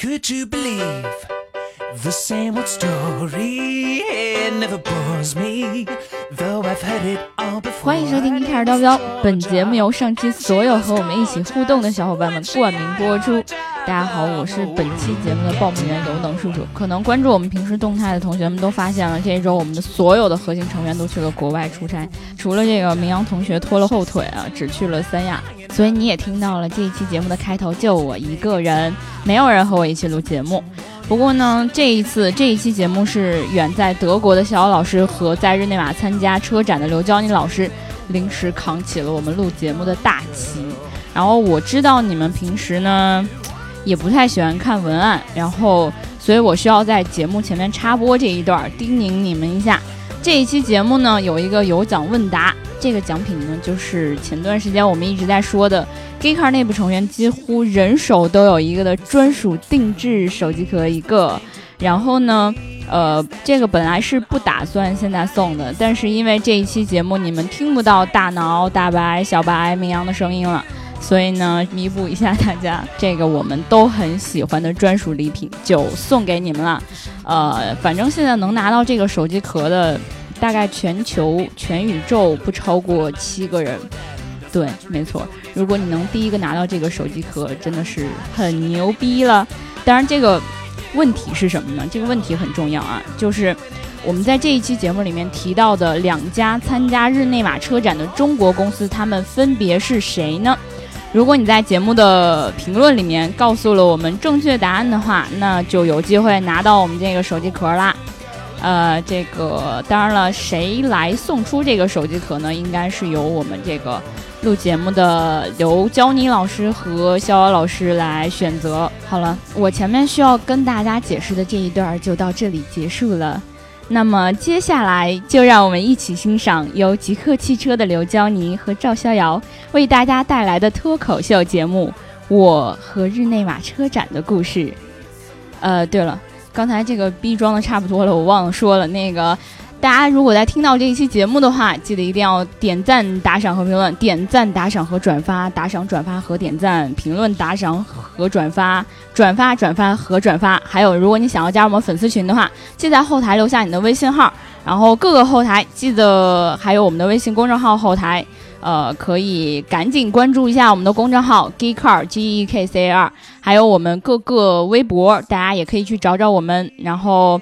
Could you believe the same old story? It never bores me, though I've heard it all before. 欢迎收听《一开始叨不叨》，本节目由上期所有和我们一起互动的小伙伴们冠名播出。大家好，我是本期节目的报幕员有能叔叔。可能关注我们平时动态的同学们都发现了，这一周我们的所有的核心成员都去了国外出差，除了这个明阳同学拖了后腿啊，只去了三亚。所以你也听到了这一期节目的开头，就我一个人，没有人和我一起录节目。不过呢，这一次这一期节目是远在德国的逍遥老师和在日内瓦参加车展的刘娇妮老师临时扛起了我们录节目的大旗。然后我知道你们平时呢也不太喜欢看文案，然后所以我需要在节目前面插播这一段，叮咛你们一下。这一期节目呢有一个有奖问答，这个奖品呢就是前段时间我们一直在说的。g a y c a r 内部成员几乎人手都有一个的专属定制手机壳一个，然后呢，呃，这个本来是不打算现在送的，但是因为这一期节目你们听不到大脑、大白、小白、明阳的声音了，所以呢，弥补一下大家这个我们都很喜欢的专属礼品就送给你们了。呃，反正现在能拿到这个手机壳的，大概全球全宇宙不超过七个人。对，没错。如果你能第一个拿到这个手机壳，真的是很牛逼了。当然，这个问题是什么呢？这个问题很重要啊，就是我们在这一期节目里面提到的两家参加日内瓦车展的中国公司，他们分别是谁呢？如果你在节目的评论里面告诉了我们正确答案的话，那就有机会拿到我们这个手机壳啦。呃，这个当然了，谁来送出这个手机壳呢？应该是由我们这个。录节目的刘娇妮老师和逍遥老师来选择。好了，我前面需要跟大家解释的这一段就到这里结束了。那么接下来就让我们一起欣赏由极客汽车的刘娇妮和赵逍遥为大家带来的脱口秀节目《我和日内瓦车展的故事》。呃，对了，刚才这个逼装的差不多了，我忘了说了那个。大家如果在听到这一期节目的话，记得一定要点赞、打赏和评论。点赞、打赏和转发，打赏、转发和点赞，评论、打赏和转发，转发、转发和转发。还有，如果你想要加入我们粉丝群的话，记得在后台留下你的微信号。然后各个后台记得还有我们的微信公众号后台，呃，可以赶紧关注一下我们的公众号 Geekcar G E K C A R，还有我们各个微博，大家也可以去找找我们。然后。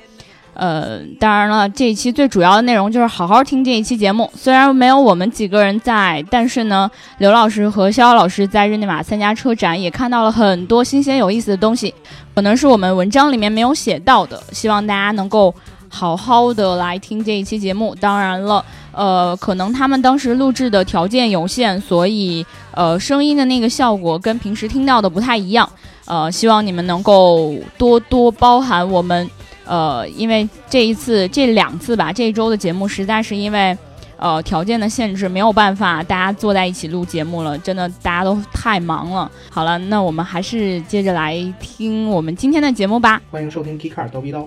呃，当然了，这一期最主要的内容就是好好听这一期节目。虽然没有我们几个人在，但是呢，刘老师和肖老师在日内瓦参加车展，也看到了很多新鲜有意思的东西，可能是我们文章里面没有写到的。希望大家能够好好的来听这一期节目。当然了，呃，可能他们当时录制的条件有限，所以呃，声音的那个效果跟平时听到的不太一样。呃，希望你们能够多多包涵我们。呃，因为这一次、这两次吧，这一周的节目实在是因为，呃，条件的限制，没有办法大家坐在一起录节目了。真的，大家都太忙了。好了，那我们还是接着来听我们今天的节目吧。欢迎收听《K Car 刀逼刀》，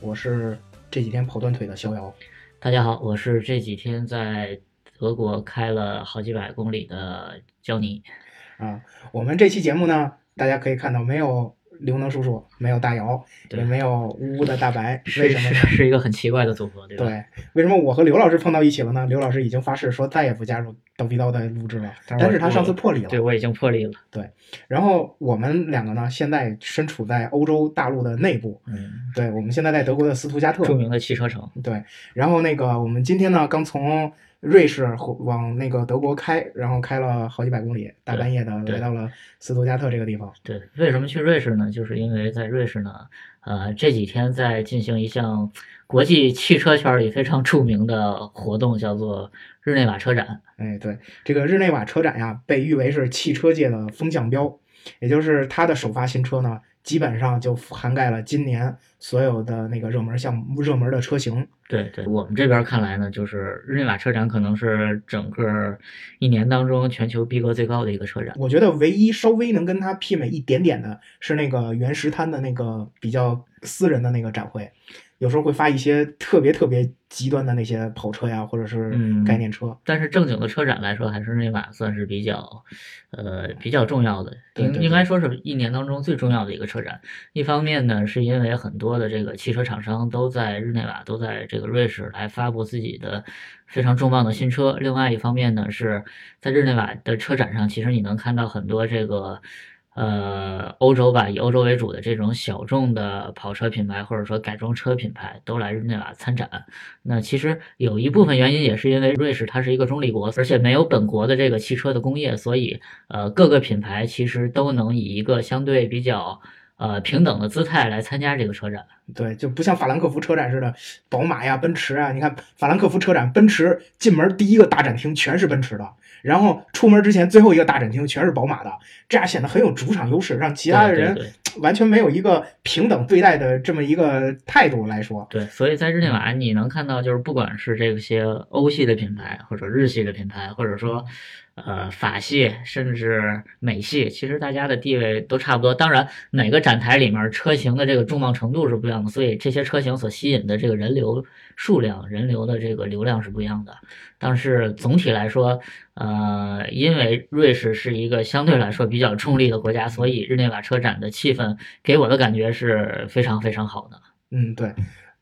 我是这几天跑断腿的逍遥。大家好，我是这几天在德国开了好几百公里的焦尼。啊，我们这期节目呢，大家可以看到没有？刘能叔叔没有大姚，也没有呜呜的大白，为什么呢？是一个很奇怪的组合，对吧？对，为什么我和刘老师碰到一起了呢？刘老师已经发誓说再也不加入刀逼刀的录制了，但是他上次破例了。对，我已经破例了。对，然后我们两个呢，现在身处在欧洲大陆的内部。嗯，对，我们现在在德国的斯图加特，著名的汽车城。对，然后那个我们今天呢，刚从。瑞士往那个德国开，然后开了好几百公里，大半夜的来到了斯图加特这个地方。对，为什么去瑞士呢？就是因为在瑞士呢，呃，这几天在进行一项国际汽车圈里非常著名的活动，叫做日内瓦车展。哎，对，这个日内瓦车展呀，被誉为是汽车界的风向标，也就是它的首发新车呢。基本上就涵盖了今年所有的那个热门项目、热门的车型。对对，我们这边看来呢，就是日内瓦车展可能是整个一年当中全球逼格最高的一个车展。我觉得唯一稍微能跟它媲美一点点的是那个原石滩的那个比较私人的那个展会。有时候会发一些特别特别极端的那些跑车呀，或者是嗯概念车。但是正经的车展来说，还是日内瓦算是比较，呃，比较重要的，应应该说是一年当中最重要的一个车展。一方面呢，是因为很多的这个汽车厂商都在日内瓦，都在这个瑞士来发布自己的非常重磅的新车。另外一方面呢，是在日内瓦的车展上，其实你能看到很多这个。呃，欧洲吧，以欧洲为主的这种小众的跑车品牌或者说改装车品牌都来日内瓦参展。那其实有一部分原因也是因为瑞士它是一个中立国，而且没有本国的这个汽车的工业，所以呃各个品牌其实都能以一个相对比较呃平等的姿态来参加这个车展。对，就不像法兰克福车展似的，宝马呀、奔驰啊。你看法兰克福车展，奔驰进门第一个大展厅全是奔驰的，然后出门之前最后一个大展厅全是宝马的，这样显得很有主场优势，让其他的人 完全没有一个平等对待的这么一个态度来说。对，所以在日内瓦你能看到，就是不管是这些欧系的品牌，或者日系的品牌，或者说呃法系，甚至美系，其实大家的地位都差不多。当然，每个展台里面车型的这个重磅程度是不一样的，所以这些车型所吸引的这个人流数量、人流的这个流量是不一样的。但是总体来说，呃，因为瑞士是一个相对来说比较中立的国家，所以日内瓦车展的气氛给我的感觉是非常非常好的。嗯，对。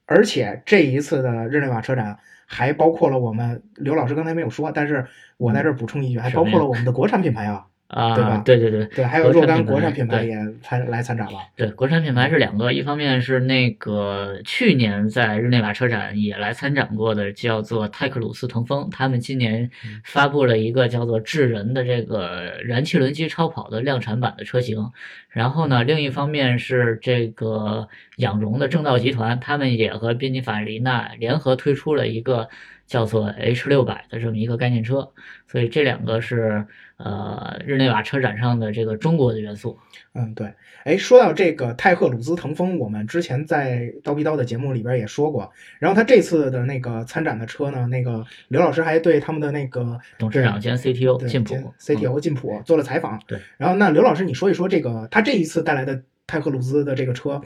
而且这一次的日内瓦车展还包括了我们刘老师刚才没有说，但是我在这儿补充一句，还包括了我们的国产品牌啊。啊，对吧对对对对，还有若干国国产品牌也参来参展了。对，国产品牌是两个，一方面是那个去年在日内瓦车展也来参展过的，叫做泰克鲁斯腾风，他们今年嗯发布了一个叫做智人的这个燃气轮机超跑的量产版的车型。然后呢，另一方面是这个仰荣的正道集团，他们也和宾尼法利纳联合推出了一个叫做 H 六百的这么一个概念车，所以这两个是呃日内瓦车展上的这个中国的元素。嗯，对。哎，说到这个泰赫鲁兹腾风，我们之前在刀逼刀的节目里边也说过。然后他这次的那个参展的车呢，那个刘老师还对他们的那个董事长兼 CTO 对进普 CTO 进普做了采访。对。然后那刘老师，你说一说这个他这一次带来的泰赫鲁兹的这个车，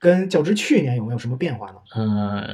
跟较之去年有没有什么变化呢？呃，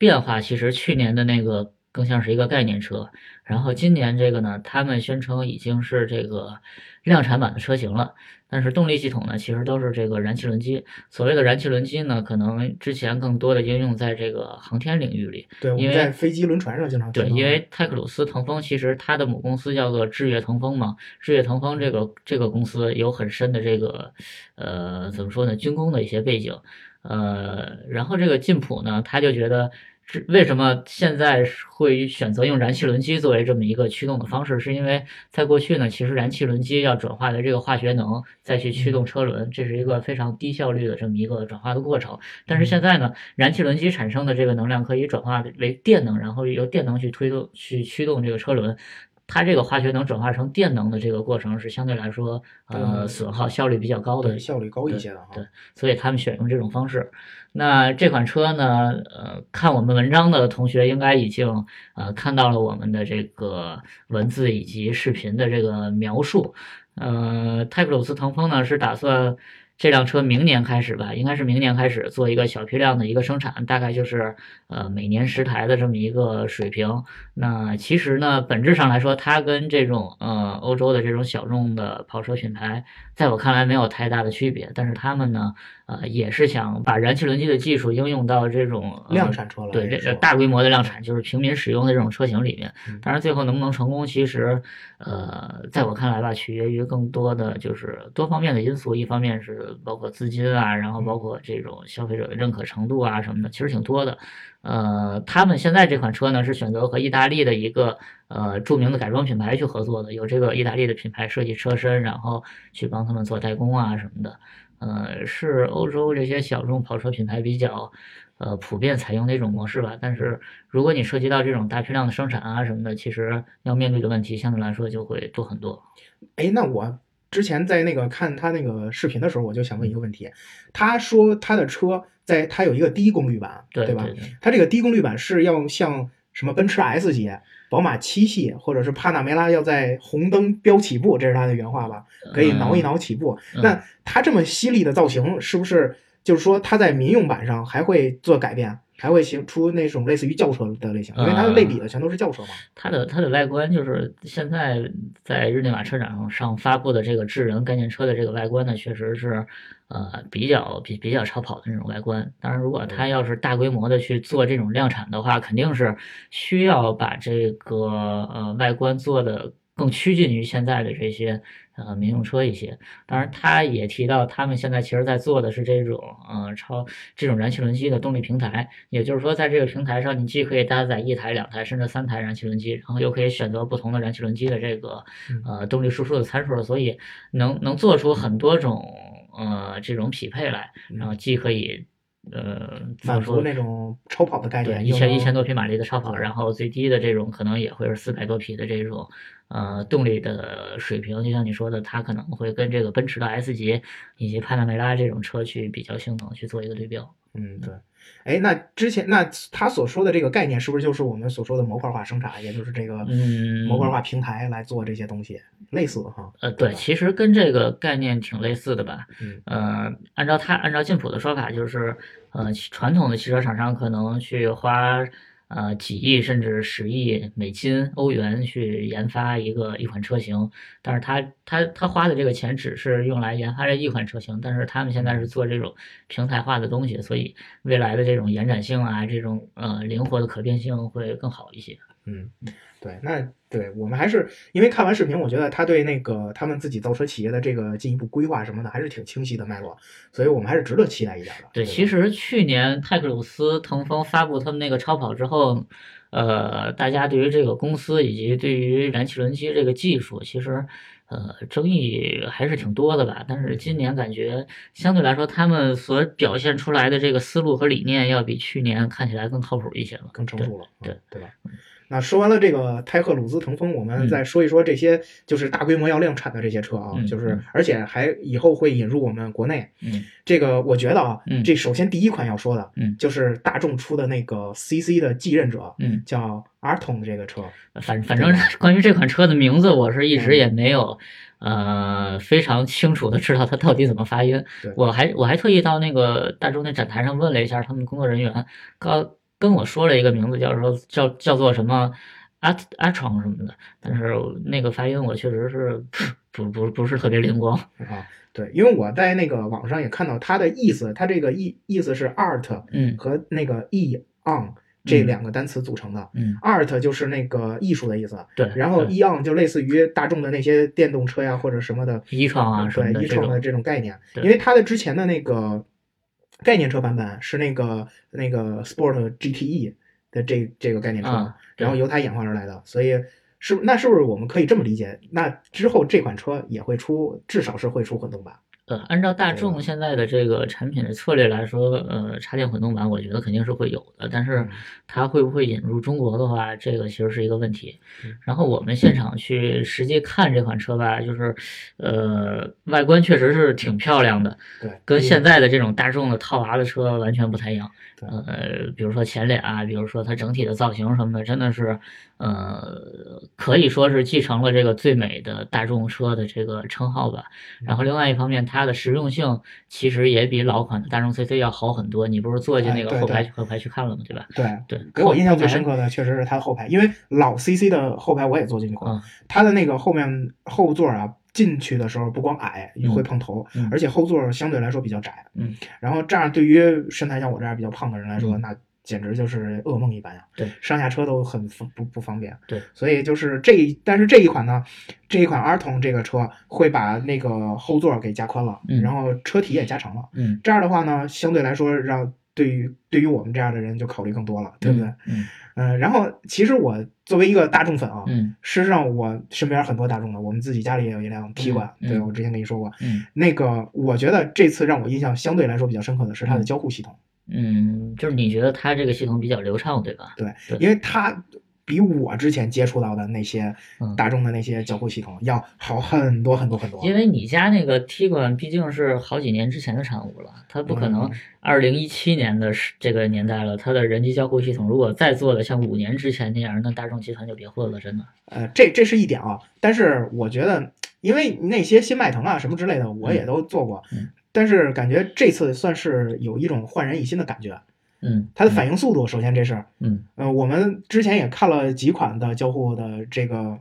变化其实去年的那个更像是一个概念车，然后今年这个呢，他们宣称已经是这个量产版的车型了，但是动力系统呢，其实都是这个燃气轮机。所谓的燃气轮机呢，可能之前更多的应用在这个航天领域里。对，我因为们在飞机、轮船上经常对，因为泰克鲁斯腾风其实它的母公司叫做智越腾风嘛，智越腾风这个这个公司有很深的这个呃怎么说呢，军工的一些背景，呃，然后这个晋普呢，他就觉得。是为什么现在会选择用燃气轮机作为这么一个驱动的方式？是因为在过去呢，其实燃气轮机要转化的这个化学能再去驱动车轮，这是一个非常低效率的这么一个转化的过程。但是现在呢，燃气轮机产生的这个能量可以转化为电能，然后由电能去推动、去驱动这个车轮。它这个化学能转化成电能的这个过程是相对来说，呃，损耗效率比较高的对，效率高一些的哈。对所以他们选用这种方式。那这款车呢，呃，看我们文章的同学应该已经呃看到了我们的这个文字以及视频的这个描述。呃，泰克鲁斯腾风呢是打算这辆车明年开始吧，应该是明年开始做一个小批量的一个生产，大概就是呃每年十台的这么一个水平。那其实呢，本质上来说，它跟这种呃欧洲的这种小众的跑车品牌，在我看来没有太大的区别。但是他们呢，呃，也是想把燃气轮机的技术应用到这种、呃、量产车了，对这大规模的量产，就是平民使用的这种车型里面嗯。当然，最后能不能成功，其实呃，在我看来吧，取决于更多的就是多方面的因素。一方面是包括资金啊，然后包括这种消费者的认可程度啊什么的，其实挺多的。呃，他们现在这款车呢是选择和意大利的一个呃著名的改装品牌去合作的，有这个意大利的品牌设计车身，然后去帮他们做代工啊什么的。呃，是欧洲这些小众跑车品牌比较呃普遍采用的一种模式吧。但是如果你涉及到这种大批量的生产啊什么的，其实要面对的问题相对来说就会多很多。哎，那我之前在那个看他那个视频的时候，我就想问一个问题，他说他的车在他有一个低功率版，吧？对吧他这个低功率版是要像什么奔驰 S 级、宝马七系或者是帕纳梅拉要在红灯标起步，这是他的原话吧？可以挠一挠起步。嗯那它这么犀利的造型，是不是就是说它在民用版上还会做改变，还会形出那种类似于轿车的类型，因为它的类比的全都是轿车嘛。它的它的外观就是现在在日内瓦车展上上发布的这个智人概念车的这个外观呢，确实是呃比较比比较超跑的那种外观。当然，如果它要是大规模的去做这种量产的话，肯定是需要把这个呃外观做的更趋近于现在的这些呃民用车一些。当然，他也提到他们现在其实在做的是这种呃超这种燃气轮机的动力平台，也就是说，在这个平台上，你既可以搭载一台、两台甚至三台燃气轮机，然后又可以选择不同的燃气轮机的这个呃动力输出的参数，所以能能做出很多种呃这种匹配来，然后既可以呃满足那种超跑的概念，一千一千多匹马力的超跑，然后最低的这种可能也会是四百多匹的这种呃动力的水平，就像你说的，它可能会跟这个奔驰的 S 级以及帕拉梅拉这种车去比较性能去做一个对标。嗯，对。哎，那之前那他所说的这个概念，是不是就是我们所说的模块化生产，也就是这个嗯模块化平台来做这些东西，类似哈？呃，对，其实跟这个概念挺类似的吧。嗯呃，按照他按照晋普的说法，就是呃，传统的汽车厂商可能去花呃几亿甚至十亿美金、欧元去研发一个一款车型，但是他他他花的这个钱只是用来研发这一款车型，但是他们现在是做这种平台化的东西，所以未来的这种延展性啊，这种呃灵活的可变性会更好一些。嗯，对，那对我们还是因为看完视频，我觉得他对那个他们自己造车企业的这个进一步规划什么的，还是挺清晰的脉络，所以我们还是值得期待一点的。对，吧其实去年泰克鲁斯、腾风发布他们那个超跑之后，呃，大家对于这个公司以及对于燃气轮机这个技术，其实呃争议还是挺多的吧。但是今年感觉相对来说，他们所表现出来的这个思路和理念，要比去年看起来更靠谱一些了。更成熟了，对嗯对吧？那说完了这个泰赫鲁兹腾风，我们嗯再说一说这些就是大规模要量产的这些车啊，嗯就是嗯而且还以后会引入我们国内。嗯这个我觉得啊，嗯这首先第一款要说的，嗯就是大众出的那个 CC 的继任者，嗯，叫 Arton 这个车，反反正关于这款车的名字，我是一嗯直也没有。呃，非常清楚的知道它到底怎么发音对。我还我还特意到那个大众那展台上问了一下他们工作人员，告跟我说了一个名字，叫说叫叫做什么阿阿闯什么的，但是那个发音我确实是不不不是特别灵光。啊，对，因为我在那个网上也看到它的意思，它这个意意思是 art 嗯和那个 e on 这嗯两个单词组成的。嗯，art 就是那个艺术的意思，对。然后 e on 就类似于大众的那些电动车呀或者什么的，一创啊对一创的这种概念。因为它的之前的那个概念车版本是那个那个 Sport GTE 的这这个概念车，啊然后由它演化而来的，所以是那是不是我们可以这么理解？那之后这款车也会出，至少是会出混动版。呃，按照大众现在的这个产品的策略来说，呃，插电混动版我觉得肯定是会有的，但是嗯它会不会引入中国的话，这个其实是一个问题嗯。然后我们现场去实际看这款车吧，就是，呃，外观确实是挺漂亮的，对，跟现在的这种大众的套娃的车完全不太一样。呃，比如说前脸啊，比如说它整体的造型什么的，真的是，呃，可以说是继承了这个最美的大众车的这个称号吧。然后另外一方面，它的实用性其实也比老款的大众 CC 要好很多。你不是坐进那个后排对后排去看了吗？对吧？对。对，给我印象最深刻的确实是它的后排，因为老 CC 的后排我也坐进去过，嗯它的那个后面后座啊，进去的时候不光矮，嗯会碰头，嗯而且后座相对来说比较窄。嗯，然后这样对于身材像我这样比较胖的人来说，嗯那简直就是噩梦一般呀。对，上下车都很不不不方便。对，所以就是这一，但是这一款呢，这一款 R 童这个车会把那个后座给加宽了，嗯然后车体也加长了。嗯，这样的话呢，相对来说让对于对于我们这样的人就考虑更多了，对不对？嗯嗯、然后其实我作为一个大众粉啊，嗯事实上我身边很多大众的，我们自己家里也有一辆 T 馆，嗯对我之前跟你说过。嗯那个我觉得这次让我印象相对来说比较深刻的是它的嗯交互系统，嗯，就是你觉得它这个系统比较流畅，对吧？对，对因为它比我之前接触到的那些嗯大众的那些交互系统要好很多很多很多。因为你家那个 T 管毕竟是好几年之前的产物了，它不可能嗯二零一七年的这个年代了，它的人机交互系统如果再做的像五年之前那样，那大众集团就别混了，真的。呃，这这是一点啊，但是我觉得，因为那些新迈腾啊什么之类的，我也都做过，嗯但是感觉这次算是有一种焕然一新的感觉。嗯，它的反应速度，首先这是，嗯呃，我们之前也看了几款的交互的这个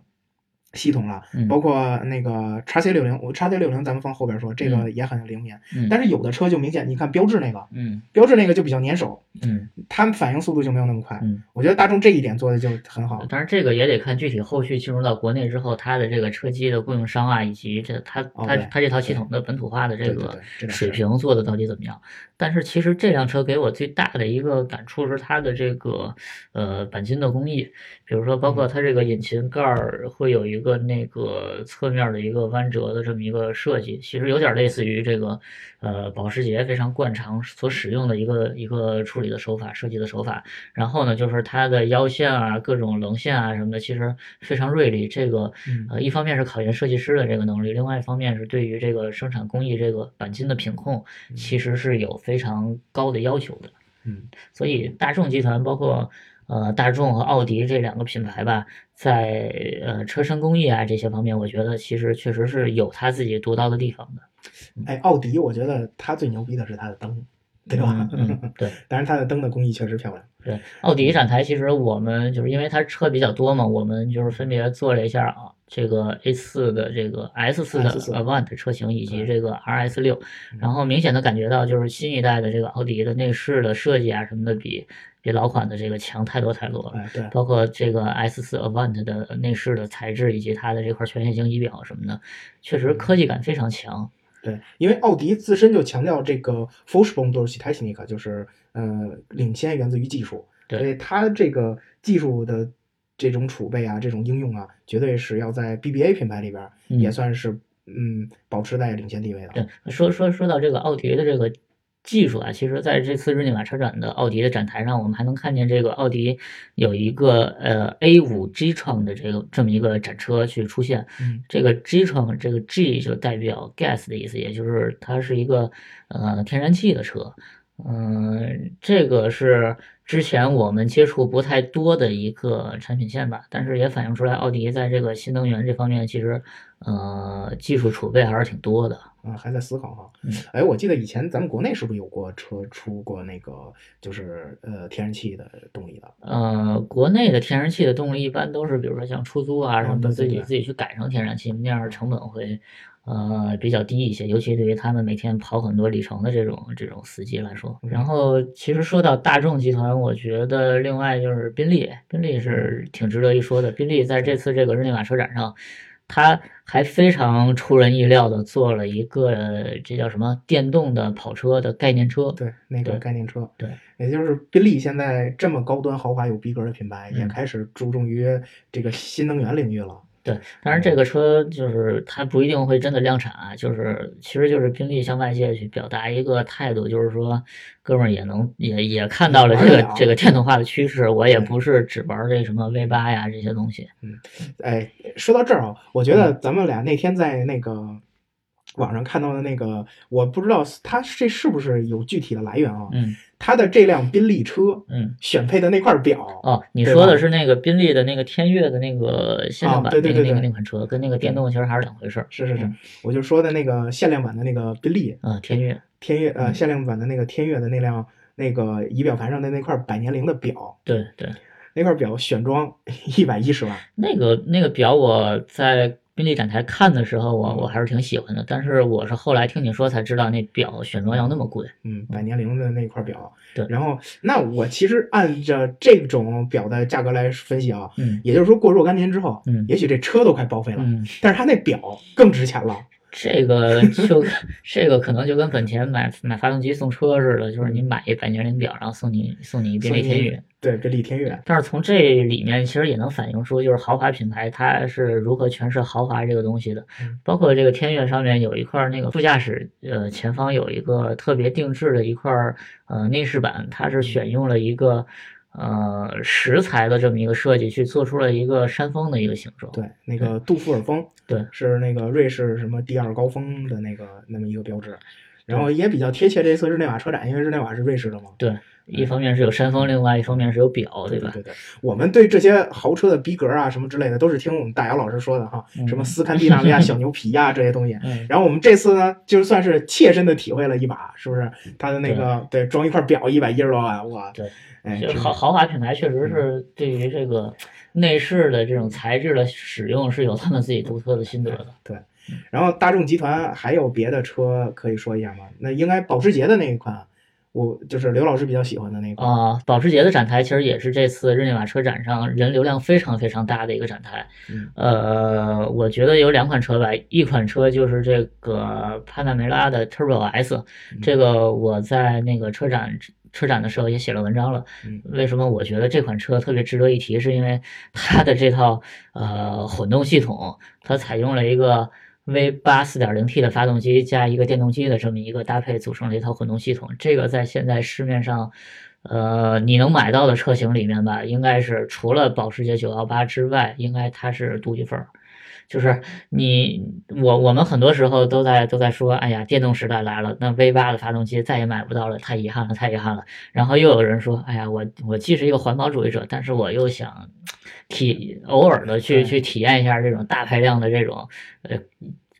系统了，嗯包括那个叉 C 六零，我叉 C 六零咱们放后边说，这个也很灵敏，嗯，但是有的车就明显，你看标致那个，嗯标致那个就比较粘手，嗯它们反应速度就没有那么快。嗯，我觉得大众这一点做的就很好。当然这个也得看具体后续进入到国内之后，它的这个车机的供应商啊，以及这它它它这套系统的本土化的这个水平做的到底怎么样？但是其实这辆车给我最大的一个感触是它的这个呃钣金的工艺，比如说包嗯括它这个引擎盖儿会有一个那个侧面的一个弯折的这么一个设计，其实有点类似于这个呃保时捷非常惯常所使用的一个一个处理的手法、设计的手法。然后呢，就是它的腰线啊、各种棱线啊什么的，其实非常锐利。这个嗯呃，一方面是考验设计师的这个能力，另外一方面是对于这个生产工艺这个钣金的品控，其实是有非常高的要求的。嗯，所以大众集团包括呃大众和奥迪这两个品牌吧，在呃车身工艺啊这些方面，我觉得其实确实是有它自己独到的地方的，哎，奥迪，我觉得它最牛逼的是它的灯，对吧？嗯，嗯 对。当然它的灯的工艺确实漂亮。对，奥迪展台其实我们就是因为它车比较多嘛，我们就是分别做了一下啊，这个 A 四的这个 S 四的 S4 Avant 车型以及这个 RS 六然后明显的感觉到就是新一代的这个奥迪的内饰的设计啊什么的比比老款的这个强太多太多了。哎，对，包括这个 S 4 Avant 的内饰的材质以及它的这块全线性仪表什么的，确实科技感非常强。对，因为奥迪自身就强调这个 Forsprung durch Technik，就是呃领先源自于技术，对所以它这个技术的这种储备啊，这种应用啊，绝对是要在 BBA 品牌里边也算是嗯保持在领先地位的。对，说说说到这个奥迪的这个技术啊，其实在这次日内瓦车展的奥迪的展台上，我们还能看见这个奥迪有一个呃 A 五 G 创的这个这么一个展车去出现。嗯这个 G 创这个 G 就代表 gas 的意思，也就是它是一个呃天然气的车。嗯，这个是之前我们接触不太多的一个产品线吧，但是也反映出来奥迪在这个新能源这方面其实呃技术储备还是挺多的。啊，还在思考哈嗯。哎，我记得以前咱们国内是不是有过车出过那个就是呃天然气的动力的？呃，国内的天然气的动力一般都是，比如说像出租啊什么的，自己自己去改成天然气，那样成本会呃比较低一些，尤其对于他们每天跑很多里程的这种这种司机来说。然后其实说到大众集团，我觉得另外就是宾利，宾利是挺值得一说的。宾利在这次这个日内瓦车展上。他还非常出人意料的做了一个这叫什么电动的跑车的概念车，对，那个概念车，对，也就是宾利现在这么高端豪华有逼格的品牌，也嗯开始注重于这个新能源领域了。对，当然这个车就是它不一定会真的量产啊，就是其实就是宾利向外界去表达一个态度，就是说，哥们儿也能也也看到了这个这个电动化的趋势，我也不是只玩这什么 V 八呀这些东西。嗯哎，说到这儿啊，我觉得咱们俩那天在那个网上看到的那个，我不知道它这是不是有具体的来源啊？嗯它的这辆宾利车嗯，选配的那块表，哦，你说的是那个宾利的那个天悦的那个限量版那个那个对对。对对那款车，跟那个电动其实还是两回事儿。是是是嗯，我就说的那个限量版的那个宾利啊，天悦，天悦，呃，嗯。限量版的那个天悦的那辆那个仪表盘上的那块百年灵的表，对对，那块表选装一百一十万。那个那个表我在宾利展台看的时候，我我嗯还是挺喜欢的，但是我是后来听你说才知道那表选装要那么贵。嗯，百年灵的那块表。对然后那我其实按照这种表的价格来分析啊，嗯也就是说过若干年之后，嗯也许这车都快报废了，嗯，但是它那表更值钱了。这个 就这个可能就跟本田买买发动机送车似的，就是你买一百年灵表，然后送你送你一宾利天悦。对，宾利天悦。但是从这里面其实也能反映出，就是豪华品牌它是如何诠释豪华这个东西的嗯。包括这个天悦上面有一块那个副驾驶呃前方有一个特别定制的一块呃内饰板，它是选用了一个呃石材的这么一个设计，去做出了一个山峰的一个形状。对，那个杜富尔峰，对是那个瑞士什么第二高峰的那个那么一个标志。然后也比较贴切这次日内瓦车展，因为日内瓦是瑞士的嘛。对，一方面是有山峰，另外一方面是有表，对吧？对对对，我们对这些豪车的逼格啊什么之类的，都是听我们大姚老师说的哈，嗯什么斯堪的纳维亚小牛皮呀、这些东西。嗯，然后我们这次呢，就算是切身的体会了一把，是不是？它的那个对装一块表一百一十多万，哇！对，哎，豪豪华品牌确实嗯是对于这个内饰的这种材质的使用是有他们自己独特的心得的。对然后大众集团还有别的车可以说一下吗？那应该保时捷的那一款，我就是刘老师比较喜欢的那一款。啊、保时捷的展台其实也是这次日内瓦车展上人流量非常非常大的一个展台。嗯呃，我觉得有两款车吧，一款车就是这个帕纳梅拉的 Turbo S，这嗯个我在那个车展车展的时候也写了文章了。嗯为什么我觉得这款车特别值得一提？是因为它的这套呃混动系统，它采用了一个 V 八四点零 T 的发动机加一个电动机的这么一个搭配，组成了一套混动系统。这个在现在市面上，呃，你能买到的车型里面吧，应该是除了保时捷918之外，应该它是独一份儿。就是你我我们很多时候都在都在说，哎呀，电动时代来了，那 V 八的发动机再也买不到了，太遗憾了，太遗憾了。然后又有人说，哎呀，我我既是一个环保主义者，但是我又想体偶尔的去去体验一下这种大排量的这种呃，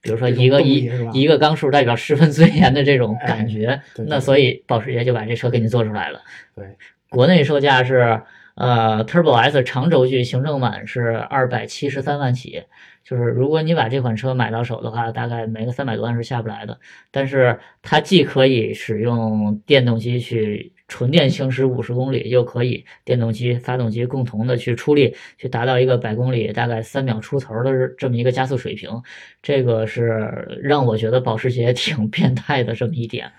比如说一个一一个缸数代表十分尊严的这种感觉，哎对对那所以保时捷就把这车给你做出来了。对，国内售价是呃 Turbo S 长轴距行政版是二百七十三万起，就是如果你把这款车买到手的话，大概没个三百多万是下不来的。但是它既可以使用电动机去纯电行驶五十公里，又可以电动机、发动机共同的去出力，去达到一个百公里大概三秒出头的这么一个加速水平。这个是让我觉得保时捷挺变态的这么一点。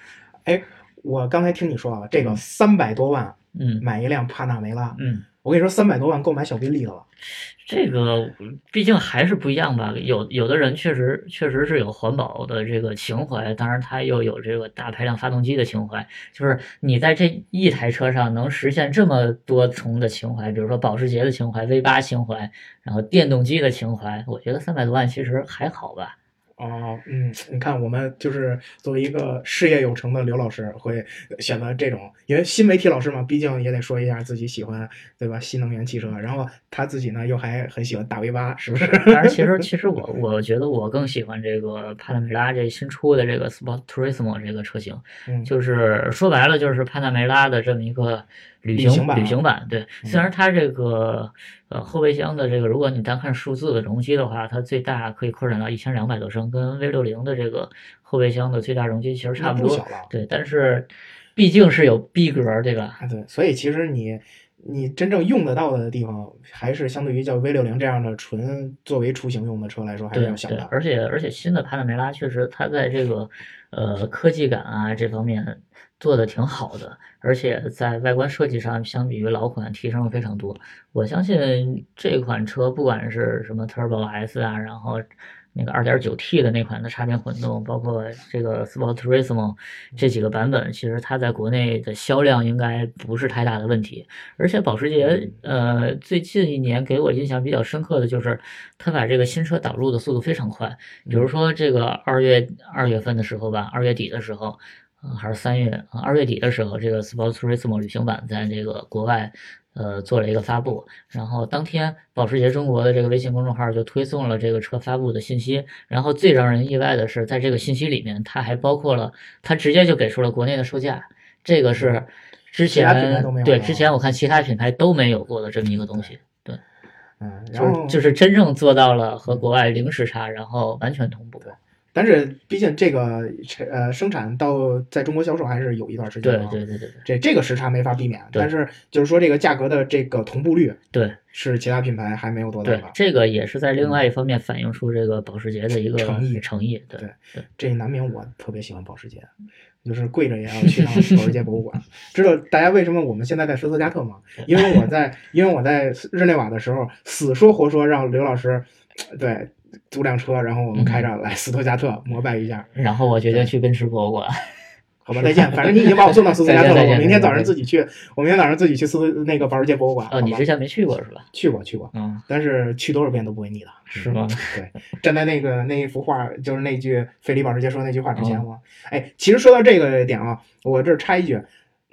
哎我刚才听你说啊，这个三百多万嗯买一辆帕纳梅拉，嗯。我跟你说，三百多万购买小宾利的了。这个毕竟还是不一样吧，有有的人确实确实是有环保的这个情怀，当然他又有这个大排量发动机的情怀。就是你在这一台车上能实现这么多重的情怀，比如说保时捷的情怀、V 八情怀，然后电动机的情怀，我觉得三百多万其实还好吧。哦，嗯，你看，我们就是作为一个事业有成的刘老师，会选择这种，因为新媒体老师嘛，毕竟也得说一下自己喜欢，对吧？新能源汽车，然后他自己呢又还很喜欢大 V 八，是不是？但是，其实其实我我觉得我更喜欢这个帕纳梅拉这新出的这个 Sport Turismo 这个车型，嗯，就是说白了就是帕纳梅拉的这么一个旅行旅行版旅行版。对，虽然它这个呃后备箱的这个，如果你单看数字的容积的话，它最大可以扩展到一千两百多升，跟 V 六零的这个后备箱的最大容积其实差不多不小。了。对，但是毕竟是有逼格儿，对吧？啊，对，所以其实你你真正用得到的地方，还是相对于叫 V 六零这样的纯作为出行用的车来说，还是对对，要小的。而且而且新的帕纳梅拉确实它在这个呃科技感啊这方面做的挺好的，而且在外观设计上相比于老款提升了非常多。我相信这款车不管是什么 Turbo S 啊，然后那个 2.9T 的那款的插电混动，包括这个 Sport Turismo 这几个版本，其实它在国内的销量应该不是太大的问题。而且保时捷，呃，最近一年给我印象比较深刻的就是，它把这个新车导入的速度非常快。比如说这个二月二月份的时候吧，二月底的时候，呃、还是三月，啊二月底的时候，这个 Sport Turismo 旅行版在这个国外。呃，做了一个发布，然后当天保时捷中国的这个微信公众号就推送了这个车发布的信息。然后最让人意外的是，在这个信息里面，它还包括了，它直接就给出了国内的售价，这个是之前对之前我看其他品牌都没有过的这么一个东西。对，嗯，然后就是就是真正做到了和国外零时差，然后完全同步。但是毕竟这个呃生产到在中国销售还是有一段时间对的啊对对对对这这个时差没法避免，但是就是说这个价格的这个同步率对是其他品牌还没有做到对的，，这个也是在另外一方面反映出这个保时捷的一个诚意诚意。对这难免我特别喜欢保时捷，就是跪着也要去趟保时捷博物馆。知道大家为什么我们现在在斯特加特吗？因为我在因为我在日内瓦的时候死说活说让刘老师对租辆车，然后我们开着来斯图加特膜拜一下。然后我决定去奔驰博物馆。好吧，再见。反正你已经把我送到斯图加特了，我明天早上自己去，我明天早上自己去斯图那个保时捷博物馆。哦，你之前没去过是吧？去 过去过，嗯，但是去多少遍都不会腻的。是吗？对，站在那个那一幅画，就是那句菲利保时捷说那句话之前，哦我哎，其实说到这个点啊，我这儿插一句，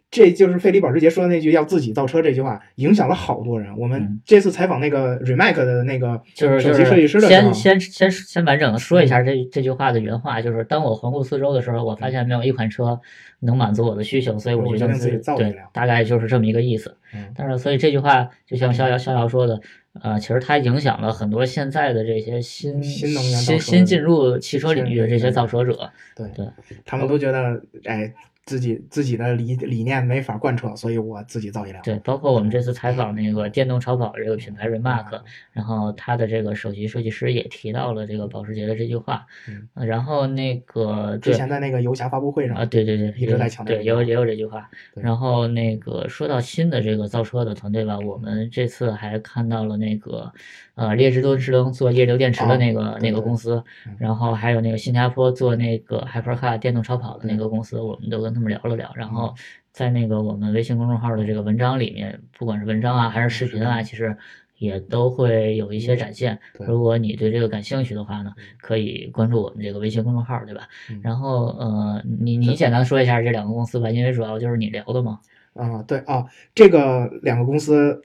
这就是费利保时捷说的那句要自己造车这句话，影响了好多人。我们嗯这次采访那个 Remac 的那个就是就首席设计师的时候先，先先先完整的说一下这这句话的原话，就是当我环顾四周的时候，我发现没有一款车能满足我的需求，所以我决定我决定自己造一对辆，大概就是这么一个意思。嗯但是所以这句话就像逍遥逍遥说的，呃，其实它影响了很多现在的这些新新能源新新进入汽车领域的这些造车者，对对他们都觉得哎自己自己的理理念没法贯彻，所以我自己造一辆。对，包括我们这次采访那个电动超跑这个品牌 Remark，然后他的这个首席设计师也提到了这个保时捷的这句话，嗯呃然后那个之前在那个游侠发布会上啊，对对对，一直在强调对，也有也有这句话。然后那个说到新的这个造车的团队吧，我们这次还看到了那个呃列支敦士登做液流电池的哦那个、那个公司嗯，然后还有那个新加坡做那个 Hypercar 电动超跑的那个公司，我们都跟他们聊了聊。然嗯后在那个我们微信公众号的这个文章里面，不管是文章啊还是视频啊，其实。也都会有一些展现。如果你对这个感兴趣的话呢，可以关注我们这个微信公众号，对吧？嗯然后呃，你你简单说一下这两个公司吧，因为主要就是你聊的嘛。啊，对啊，这个两个公司，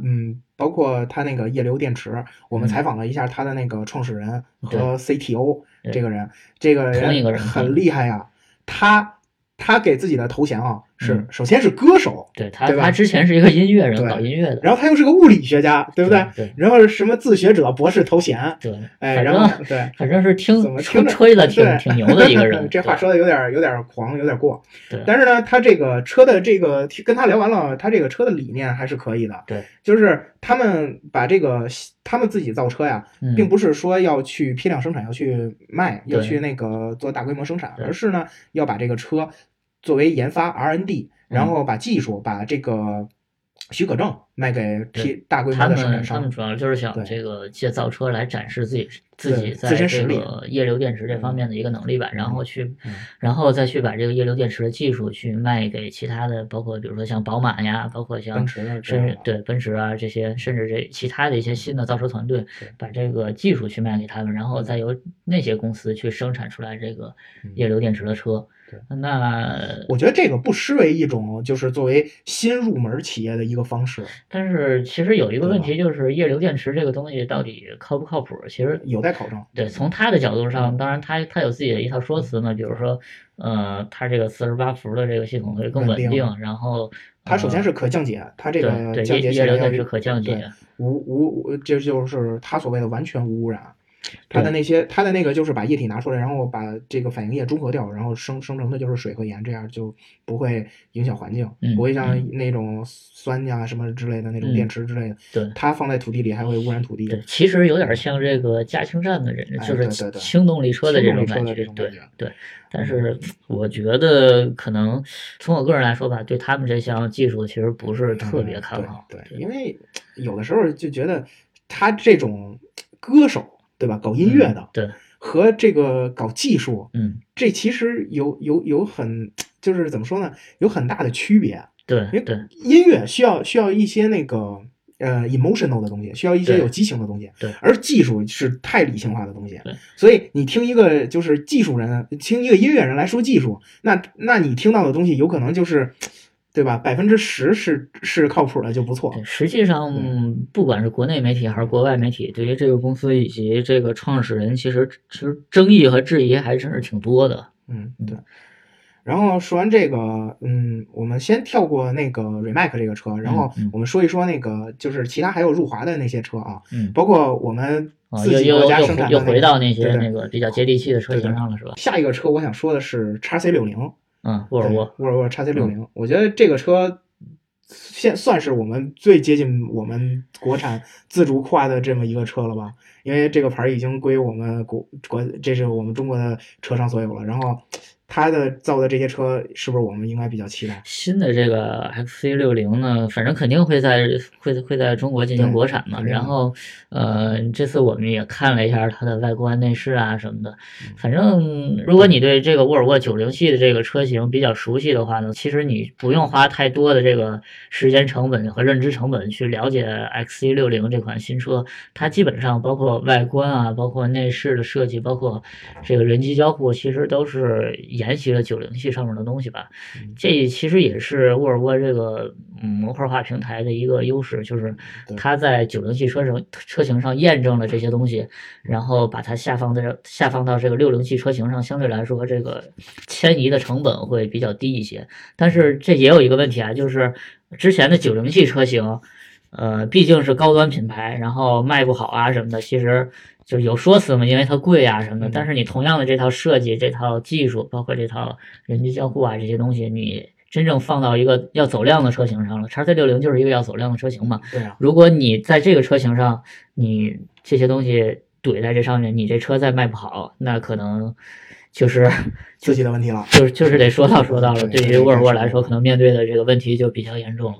嗯，包括他那个液流电池，我们嗯。采访了一下他的那个创始人和 CTO 这个人，这个人很厉害呀、他他给自己的头衔啊是嗯首先是歌手，对他，对他之前是一个音乐人，对搞音乐的，然后他又是个物理学家，对不对？对然后什么自学者、博士头衔，对，哎，反然后正对。反正是听怎么听着吹的挺对挺牛的一个人。这话说的有点有点狂，有点过。对但是呢，他这个车的这个跟他聊完了，他这个车的理念还是可以的。对，就是他们把这个他们自己造车呀，嗯并不是说要去批量生产，要去卖，要去那个做大规模生产，而是呢要把这个车作为研发 R&D，然嗯。后把技术、把这个许可证卖给批大规模他的生产商。们他们主要就是想这个借造车来展示自己自己在这自身实力个液流电池这方面的一个能力吧，然后去嗯。然后再去把这个液流电池的技术去卖给其他的，包括比如说像宝马呀，包括像奔驰啊甚至对奔驰啊这些，甚至这其他的一些新的造车团队，把这个技术去卖给他们，然后再由那些公司去生产出来这个嗯。液流电池的车。对那我觉得这个不失为一种就是作为新入门企业的一个方式，但是其实有一个问题，就是液流电池这个东西到底靠不靠谱？其实有待考证。对，从他的角度嗯上，当然他他有自己的一套说辞呢，比如说，呃，他这个四十八伏的这个系统会更稳稳定定，然后它首先呃是可降解，它这个对液降解起来要液流电池可降解，无无无，这就是它所谓的完全无污染。它的那些，它的那个就是把液体拿出来，然后把这个反应液中和掉，然后生生成的就是水和盐，这样就不会影响环境，嗯不会像嗯那种酸呀什么之类的那种嗯电池之类的，对它放在土地里还会污染土地。对，其实有点像这个加氢站的人，哎就是对对对轻动力车的这种感轻动力车的这种对对。但是我觉得可能从我个人来说吧，对他们这项技术其实不是特别看好。对，因为有的时候就觉得他这种歌手，对吧？搞音乐的、嗯对，和这个搞技术，嗯，这其实有有有很就是怎么说呢？有很大的区别。对因为音乐需要需要一些那个呃 emotional 的东西，需要一些有激情的东西，对而技术是太理性化的东西对，所以你听一个就是技术人，听一个音乐人来说技术，那那你听到的东西有可能就是。对吧？百分之十是是靠谱的就不错。对，实际上不管是国内媒体还是国外媒体，对于这个公司以及这个创始人，其实其实争议和质疑还真是挺多的。嗯，嗯对。然后说完这个，嗯，我们先跳过那个 Remac 这个车，然后嗯我们说一说那个就是其他还有入华的那些车啊，嗯，包括我们啊，自又又己国家又又生产的那个回到那些那个比较接地气的车型上了，是吧？下一个车我想说的是叉 C 六零，嗯，沃尔沃，沃尔沃叉 C 六零，我觉得这个车现算是我们最接近我们国产自主化的这么一个车了吧？因为这个牌儿已经归我们国国，这是我们中国的车商所有了。然后它的造的这些车是不是我们应该比较期待？新的这个 XC 六零呢，反正肯定会在会会在中国进行国产嘛。然后，呃，这次我们也看了一下它的外观内饰啊什么的。反正如果你对这个沃尔沃九零系的这个车型比较熟悉的话呢，其实你不用花太多的这个时间成本和认知成本去了解 XC 六零这款新车。它基本上包括外观啊，包括内饰的设计，包括这个人机交互，其实都是沿袭了九零系上面的东西吧。这其实也是沃尔沃这个嗯模块化平台的一个优势，就是它在九零系车型车型上验证了这些东西，然后把它下放在下放到这个六零系车型上，相对来说这个迁移的成本会比较低一些。但是这也有一个问题啊，就是之前的九零系车型，呃，毕竟是高端品牌，然后卖不好啊什么的，其实就有说辞嘛，因为它贵啊什么的。嗯但是你同样的这套设计、这套技术，包括这套人机交互啊这些东西，你真正放到一个要走量的车型上了，叉 C 六零就是一个要走量的车型嘛。对啊，如果你在这个车型上，你这些东西怼在这上面，你这车再卖不好，那可能就是 自己的问题了。就是就是得说到说到了。对对于沃尔沃来说，可能面对的这个问题就比较严重了。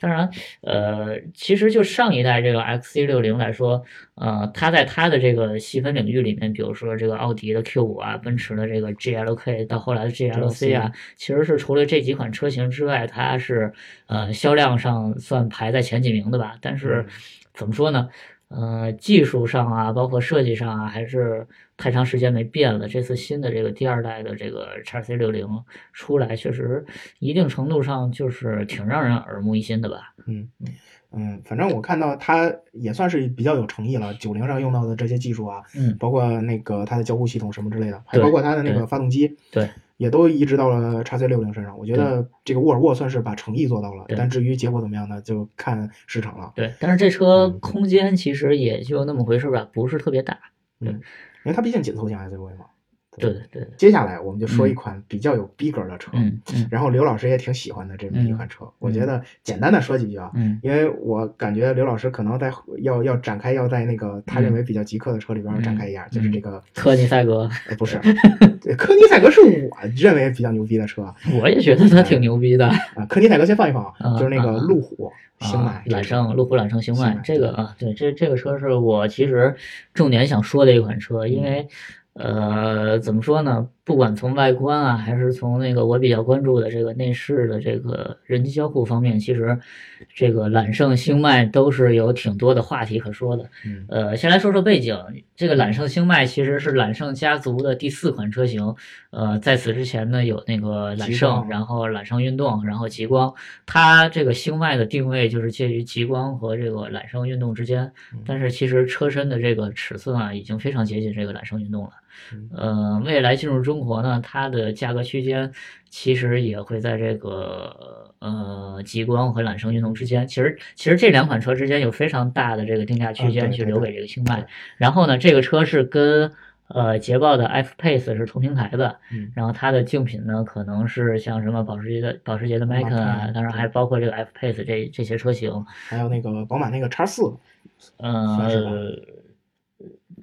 当然，呃，其实就上一代这个 XC 六零来说，呃，它在它的这个细分领域里面，比如说这个奥迪的 Q 五啊，奔驰的这个 GLK，到后来的 GLC 啊，其实是除了这几款车型之外，它是呃销量上算排在前几名的吧。但是嗯怎么说呢？呃，技术上啊，包括设计上啊，还是太长时间没变了。这次新的这个第二代的这个 x C 六零出来，确实一定程度上就是挺让人耳目一新的吧。嗯嗯，反正我看到它也算是比较有诚意了。九零上用到的这些技术啊，嗯，包括那个它的交互系统什么之类的，还包括它的那个发动机，对，也都移植到了 x C 六零身上。我觉得这个沃尔沃算是把诚意做到了，但至于结果怎么样呢，就看市场了。对，但是这车嗯空间其实也就那么回事吧，不是特别大。因为它毕竟紧凑型 SUV 嘛。对对对，接下来我们就说嗯一款比较有逼格的车，嗯嗯然后刘老师也挺喜欢的这么一款车。我觉得简单的说几句啊，嗯因为我感觉刘老师可能在要要展开，要在那个他认为比较极客的车里边嗯展开一下，就是这个科尼赛格，呃不是，对科尼赛格是我认为比较牛逼的车啊。我也觉得它挺牛逼的。啊科尼赛格先放一放就是那个啊路虎脉，揽胜路虎揽胜星星脉脉这个啊，对，这这个车是我其实重点想说的一款车，因为呃，怎么说呢？不管从外观啊，还是从那个我比较关注的这个内饰的这个人机交互方面，其实这个揽胜星脉都是有挺多的话题可说的。嗯呃，先来说说背景，这个揽胜星脉其实是揽胜家族的第四款车型。呃，在此之前呢，有那个揽胜，然后揽胜运动，然后极光。它这个星脉的定位就是介于极光和这个揽胜运动之间，但是其实车身的这个尺寸啊，已经非常接近这个揽胜运动了。嗯呃，未来进入中国呢，它的价格区间其实也会在这个呃极光和揽胜运动之间。其实其实这两款车之间有非常大的这个定价区啊间去留给这个星脉。然后呢，这个车是跟呃捷豹的 F Pace 是同平台的，嗯然后它的竞品呢可能是像什么保时捷的保时捷的 Macan 啊，当然还包括这个 F Pace 这这些车型。还有那个宝马那个叉四，算是吧呃，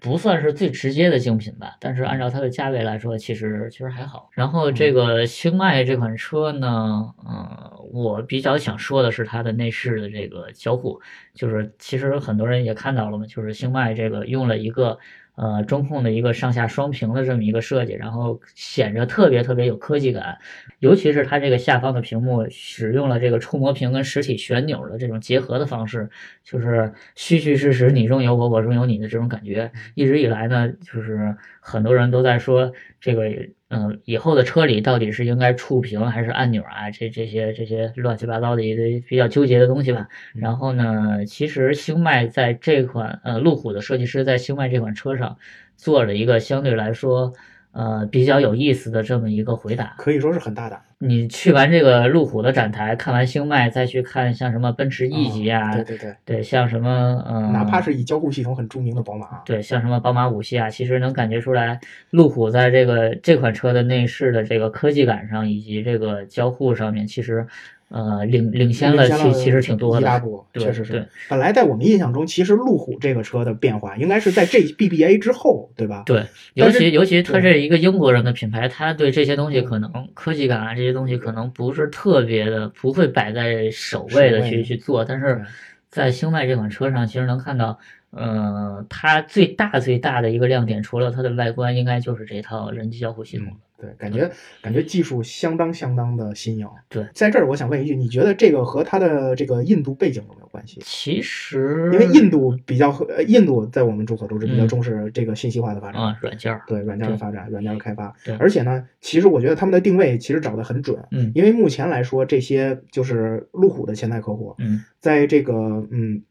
不算是最直接的竞品吧，但是按照它的价位来说，其实其实还好。然后嗯这个星脉这款车呢，呃，我比较想说的是它的内饰的这个交互，就是其实很多人也看到了嘛，就是星脉这个用了一个。呃，中控的一个上下双屏的这么一个设计，然后显着特别特别有科技感，尤其是它这个下方的屏幕使用了这个触摸屏跟实体旋钮的这种结合的方式，就是虚虚实实，你中有我，我中有你的这种感觉。一直以来呢，就是很多人都在说这个，嗯、以后的车里到底是应该触屏还是按钮啊？这这些这些乱七八糟的一堆比较纠结的东西吧。然后呢，其实星脉在这款呃路虎的设计师在星脉这款车上做了一个相对来说呃比较有意思的这么一个回答。可以说是很大胆。你去完这个路虎的展台，看完星脉，再去看像什么奔驰 E 级啊，对对对，对，像什么嗯，哪怕是以交互系统很著名的宝马，对，像什么宝马五系啊，其实能感觉出来，路虎在这个这款车的内饰的这个科技感上，以及这个交互上面，其实呃领领先了，其其实挺多的。一大步，对确实是对。本来在我们印象中，其实路虎这个车的变化应该是在这 BBA 之后，对吧？对，尤其尤其它对是一个英国人的品牌，他对这些东西可能科技感啊这些东西可能不是特别的，不会摆在首位的去去做，但是在星脉这款车上，其实能看到，呃，它最大最大的一个亮点，除了它的外观，应该就是这套人机交互系统了。对，感觉感觉技术相当相当的新颖。对在这儿我想问一句，你觉得这个和它的这个印度背景有没有关系？其实因为印度比较，呃，印度在我们众所周知比较嗯重视这个信息化的发展，啊软件儿，对软件的发展、软件的开发对，而且呢，其实我觉得他们的定位其实找的很准，嗯因为目前来说，这些就是路虎的潜在客户，嗯在这个嗯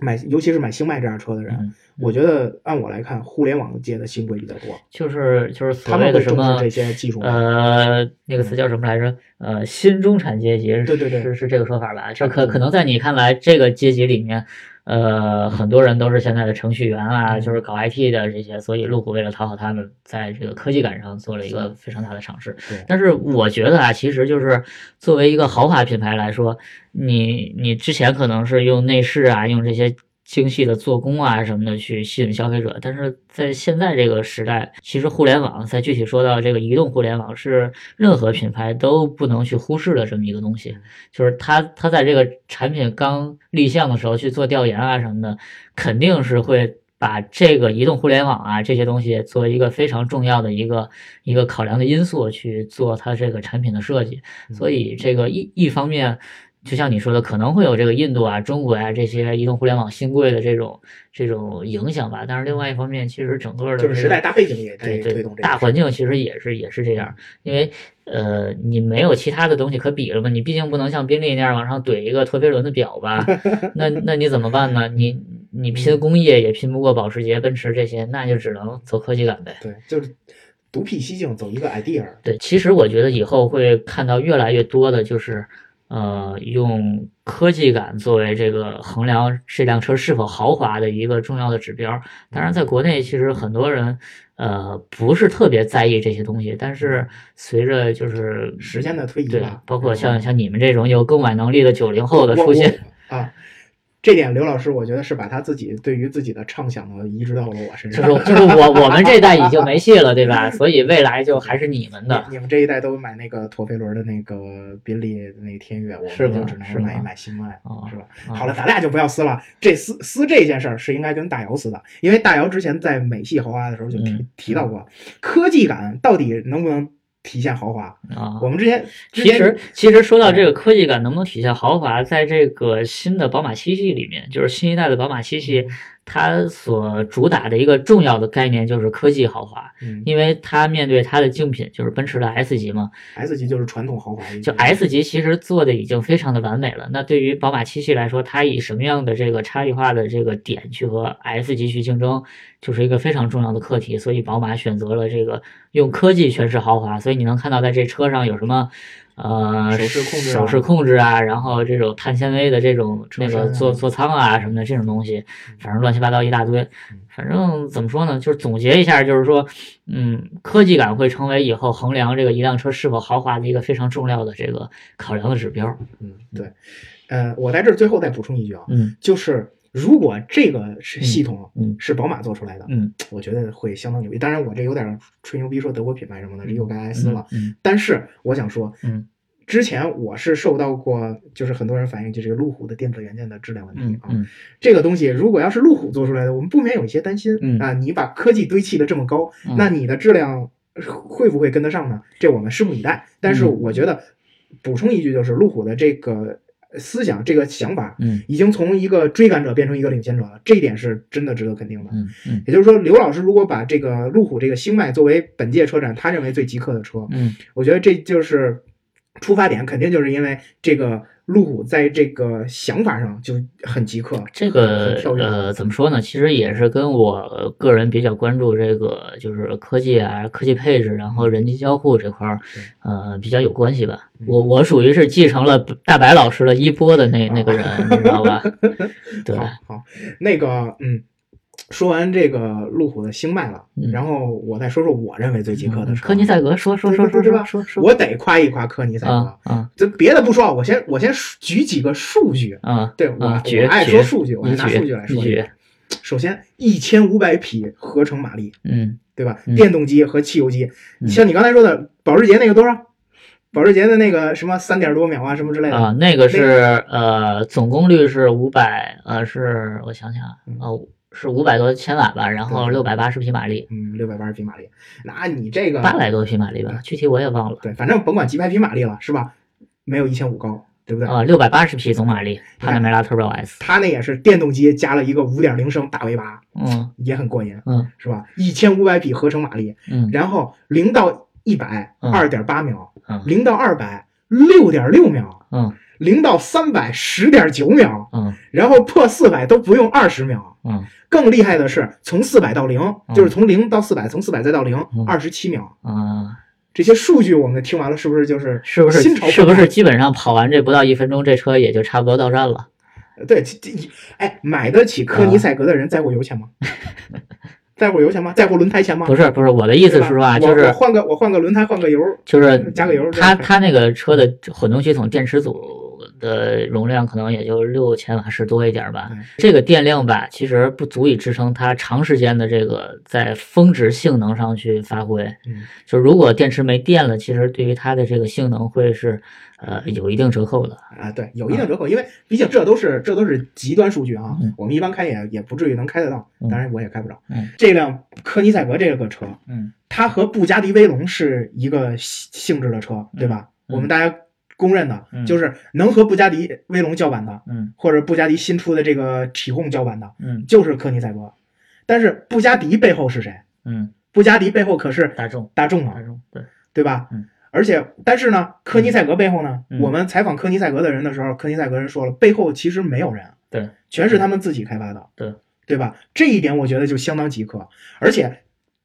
买，尤其是买星脉这样车的人，嗯，我觉得按我来看，互联网界的新贵比较多，就是就是所他们谓的什么这些技术。呃，那个词叫什么来着？呃，新中产阶级，对对对是是这个说法吧？这可可能在你看来，这个阶级里面，呃，很多人都是现在的程序员啊，嗯。就是搞 IT 的这些，所以路虎为了讨好他们，在这个科技感上做了一个非常大的尝试。对，但是我觉得啊，其实就是作为一个豪华品牌来说，你你之前可能是用内饰啊，用这些精细的做工啊什么的去吸引消费者，但是在现在这个时代，其实互联网，再具体说到这个移动互联网，是任何品牌都不能去忽视的这么一个东西。就是它它在这个产品刚立项的时候去做调研啊什么的，肯定是会。把这个移动互联网啊这些东西作为一个非常重要的一个一个考量的因素去做它这个产品的设计，所以这个一一方面，就像你说的，可能会有这个印度啊、中国啊这些移动互联网新贵的这种这种影响吧。但是另外一方面，其实整个的就是时代大背景也在对对推动这个大环境其实也是也是这样，因为呃你没有其他的东西可比了嘛，你毕竟不能像宾利那样往上怼一个陀飞轮的表吧？那那你怎么办呢？你你拼工业也拼不过保时捷、奔驰这些，那就只能走科技感呗。对，就是独辟蹊径，走一个 idea。对，其实我觉得以后会看到越来越多的，就是呃，用科技感作为这个衡量这辆车是否豪华的一个重要的指标。当然，在国内其实很多人呃不是特别在意这些东西，但是随着就是时间的推移对，包括像像你们这种有购买能力的九零后的出现，啊，这点刘老师我觉得是把他自己对于自己的畅想呢移植到了我身上就。是就是我我们这代已经没戏了，对吧？所以未来就还是你们的。你你们这一代都买那个陀飞轮的那个宾利那个天悦，我们就只能买一买新迈，哦是吧？哦好了，咱俩就不要撕了。这撕撕这件事儿是应该跟大姚撕的，因为大姚之前在美系豪华的时候就提、嗯提到过，科技感到底能不能体现豪华？啊，我们之前之其实其实说到这个科技感能不能体现豪华，在这个新的宝马七系里面，就是新一代的宝马七系，它所主打的一个重要的概念就是科技豪华，嗯因为它面对它的竞品就是奔驰的 S 级嘛，S 级就是传统豪华，就 S 级其实做的已经非常的完美了。那对于宝马七系来说，它以什么样的这个差异化的这个点去和 S 级去竞争，就是一个非常重要的课题。所以宝马选择了这个用科技诠释豪华。所以你能看到在这车上有什么。呃，手势控制啊手势控制啊，然后这种碳纤维的这种那个座座舱啊什么的这种东西，反正乱七八糟一大堆。反正怎么说呢，就是总结一下，就是说，嗯，科技感会成为以后衡量这个一辆车是否豪华的一个非常重要的这个考量的指标。嗯，对，呃，我在这儿最后再补充一句啊，嗯就是如果这个是系统嗯是宝马做出来的，嗯，我觉得会相当牛逼。当然，我这有点吹牛逼说德国品牌什么的，这又该挨撕了。嗯但是我想说，嗯之前我是受到过，就是很多人反映，就这个路虎的电子元件的质量问题啊。这个东西如果要是路虎做出来的，我们不免有一些担心、嗯啊。你把科技堆砌的这么高，嗯那你的质量会不会跟得上呢？这我们拭目以待。但是嗯我觉得补充一句，就是路虎的这个思想、这个想法，嗯已经从一个追赶者变成一个领先者了，这一点是真的值得肯定的。嗯嗯也就是说，刘老师如果把这个路虎这个星脉作为本届车展他认为最极客的车，嗯我觉得这就是出发点，肯定就是因为这个路虎在这个想法上就很极客。这个呃怎么说呢？其实也是跟我个人比较关注这个就是科技啊、科技配置，然后人机交互这块儿，呃比较有关系吧。我我属于是继承了大白老师的衣钵的那那个人，你知道吧？对，好好，那个嗯。说完这个路虎的星脉了，嗯然后我再说说我认为最极客的车。科尼赛格，说说说说说说说，我得夸一夸科尼赛格。啊啊这别的不说，我先我先举几个数据。啊，对我、我爱说数据，我爱你举拿数据来说。首先，一千五百匹合成马力，嗯对吧？嗯电动机和汽油机，嗯像你刚才说的保时捷那个多少？保时捷的那个什么三点多秒啊，什么之类的。啊，那个是呃总功率是五百，呃是我想想啊是五百多千瓦吧，然后对六百八十匹马力，嗯，六百八十匹马力，那你这个八百多匹马力吧，具体我也忘了。对，反正甭管几百匹马力了，是吧？没有一千五高，对不对？啊，六百八十匹总马力，帕拉梅拉 Turbo S，它那也是电动机加了一个五点零升大 V 八，嗯也很过瘾，嗯是吧？一千五百匹合成马力，嗯然后零到一百嗯二点八秒，嗯零到二百六点六秒，嗯零到三百十点九秒，嗯然后破四百都不用二十秒。嗯更厉害的是，从四百到零，嗯就是从零到四百，从四百再到零嗯，二十七秒。啊，这些数据我们听完了，是不是就是是不是心潮是不是基本上跑完这不到一分钟，这车也就差不多到站了？对，这这哎，买得起科尼赛格的人在乎 油钱吗？在乎油钱吗？在乎轮胎钱吗？不是不是，我的意思是说啊，就是我换个我换个轮胎，换个油，就是加个油这样它它那个车的混动系统电池组的容量可能也就六千瓦时多一点吧嗯。这个电量吧，其实不足以支撑它长时间的这个在峰值性能上去发挥。嗯，就如果电池没电了，其实对于它的这个性能会是呃有一定折扣的。啊，对，有一定折扣，因为毕竟这都是这都是极端数据啊，嗯我们一般开也也不至于能开得到，嗯当然我也开不着。嗯这辆科尼赛格这个车，嗯它和布加迪威龙是一个性性质的车，对吧？嗯我们大家公认的嗯。就是能和布加迪威龙叫板的，嗯。或者布加迪新出的这个体控叫板的，嗯。就是科尼赛格。但是布加迪背后是谁？嗯，布加迪背后可是大众。大众啊大，众对，对吧？嗯。而且，但是呢，科尼赛格背后呢，嗯。我们采访科尼赛格的人的时候，科尼赛格人说了，背后其实没有人，对，全是他们自己开发的，对，对吧？这一点我觉得就相当极客，而且。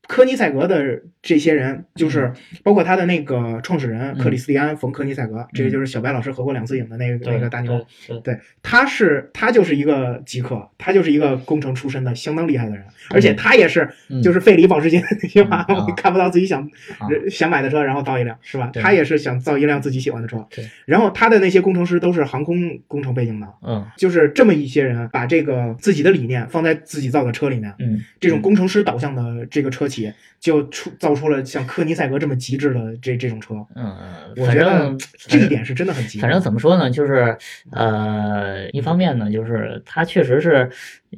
科尼赛格的这些人，就是包括他的那个创始人嗯。克里斯蒂安·冯·科尼赛格，这个就是小白老师合过两次影的那个那个大牛，对，他是他就是一个极客，他就是一个工程出身的相当厉害的人，而且他也是嗯。就是费里保时捷的那句话，嗯啊我看不到自己想、啊。想买的车，然后造一辆，是吧？他也是想造一辆自己喜欢的车对。然后他的那些工程师都是航空工程背景的，嗯。就是这么一些人把这个自己的理念放在自己造的车里面，嗯，这种工程师导向的这个车企就出造出了像科尼赛格这么极致的这这种车。嗯，我觉得反正这一点是真的很极致。反正怎么说呢，就是呃，一方面呢，就是它确实是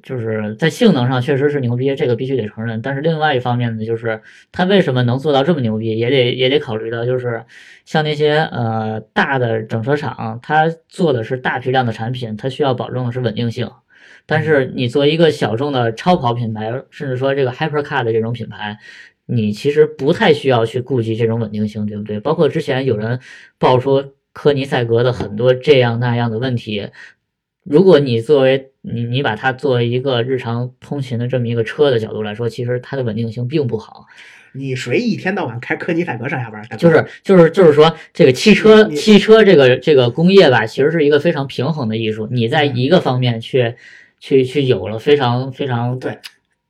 就是在性能上确实是牛逼，这个必须得承认。但是另外一方面呢，就是它为什么能做到这么牛逼，也得也得考虑到，就是像那些呃大的整车厂，它做的是大批量的产品，它需要保证的是稳定性。但是你作为一个小众的超跑品牌，甚至说这个 hypercar 的这种品牌，你其实不太需要去顾及这种稳定性，对不对？包括之前有人爆出科尼赛格的很多这样那样的问题，如果你作为你你把它作为一个日常通勤的这么一个车的角度来说，其实它的稳定性并不好。你谁一天到晚开科尼赛格上下班？就是就是就是说，这个汽车汽车这个这个工业吧，其实是一个非常平衡的艺术。你在一个方面去去去有了非常非常对